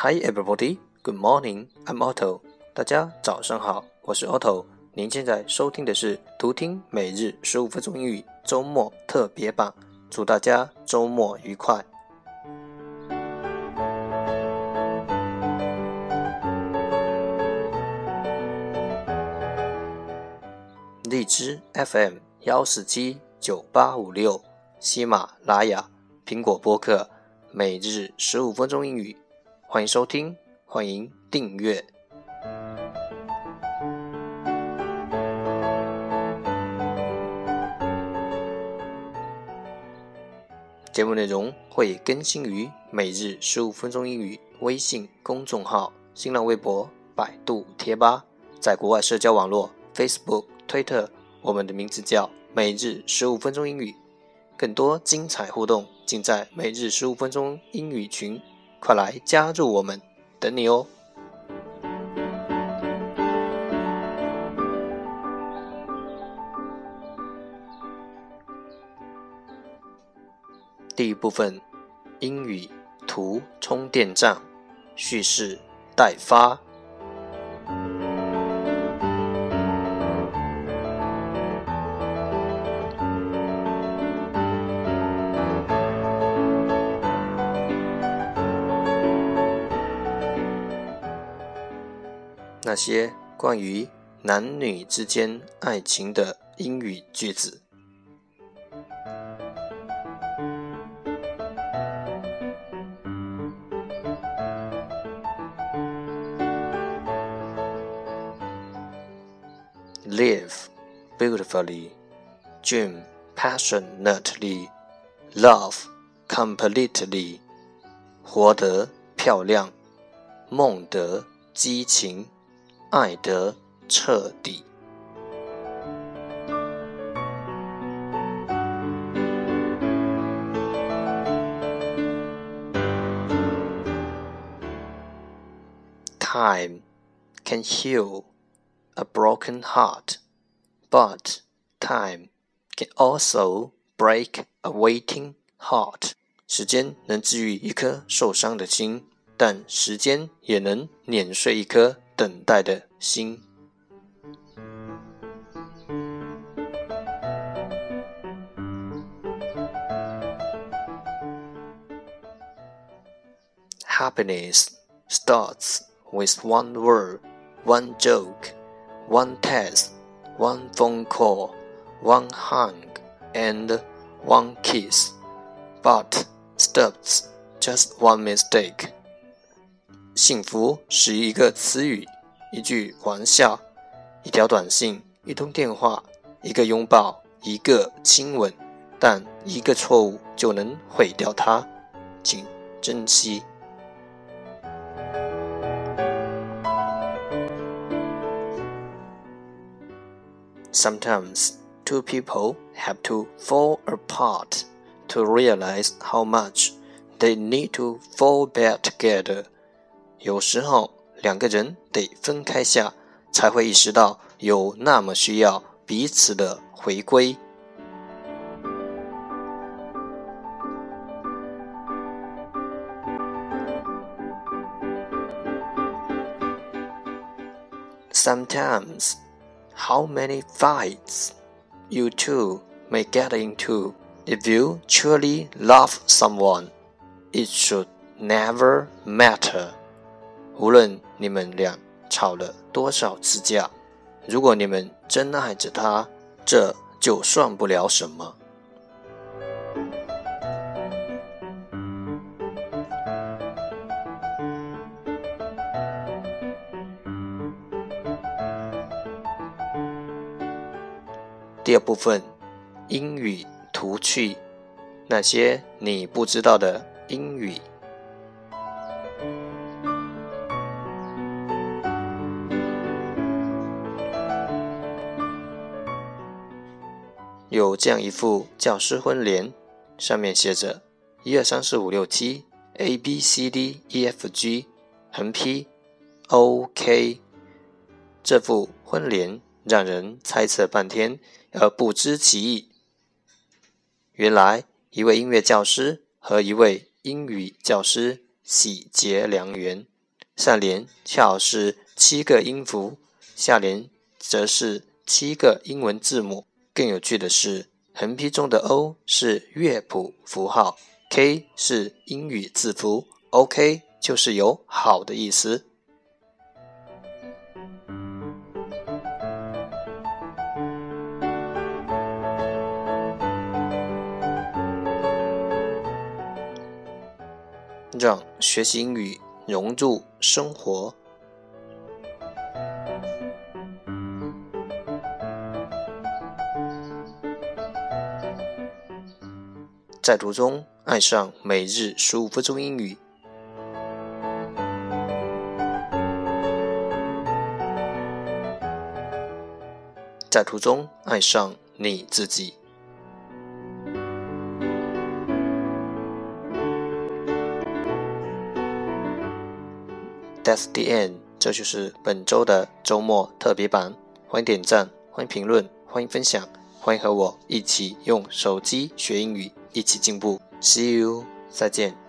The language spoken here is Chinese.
Hi everybody, good morning. I'm Otto. 大家早上好，我是 Otto。您现在收听的是图听每日十五分钟英语周末特别版，祝大家周末愉快。荔枝 FM 幺四七九八五六，喜马拉雅、苹果播客每日十五分钟英语，欢迎收听，欢迎订阅。节目内容会更新于每日十五分钟英语微信公众号、新浪微博、百度贴吧，在国外社交网络 Facebook、Twitter，我们的名字叫每日十五分钟英语。更多精彩互动尽在每日十五分钟英语群，快来加入我们，等你哦！第一部分，英语图充电站叙事待发。那些关于男女之间爱情的英语句子。live beautifully, dream passionately, love completely，活得漂亮，梦得激情，爱得彻底。Time can heal a broken heart, but time can also break a waiting heart. 时间能治愈一颗受伤的心，但时间也能碾碎一颗 等待的心。Happiness starts with one word, one joke one text, one phone call, one hug, and one kiss, but stops just one mistake. 幸福是一个词语，一句玩笑，一条短信，一通电话，一个拥抱，一个亲吻，但一个错误就能毁掉它，请珍惜。Sometimes two people have to fall apart to realize how much they need to fall back together. 有时候两个人得分开下，才会意识到有那么需要彼此的回归。Sometimes how many fights you two may get into. If you truly love someone, it should never matter. 无论你们俩吵了多少次架，如果你们真爱着他，这就算不了什么。第二部分，英语图趣，那些你不知道的英语。有这样一副教师婚联，上面写着一二三四五六七 A B C D E F G 横批 O K。这副婚联让人猜测半天。而不知其意。原来，一位音乐教师和一位英语教师喜结良缘。上联恰好是七个音符，下联则是七个英文字母。更有趣的是，横批中的 O 是乐谱符号，K 是英语字符，OK 就是有好的意思。让学习英语融入生活，在途中爱上每日十五分钟英语，在途中爱上你自己。That's the end，这就是本周的周末特别版。欢迎点赞，欢迎评论，欢迎分享，欢迎和我一起用手机学英语，一起进步。See you，再见。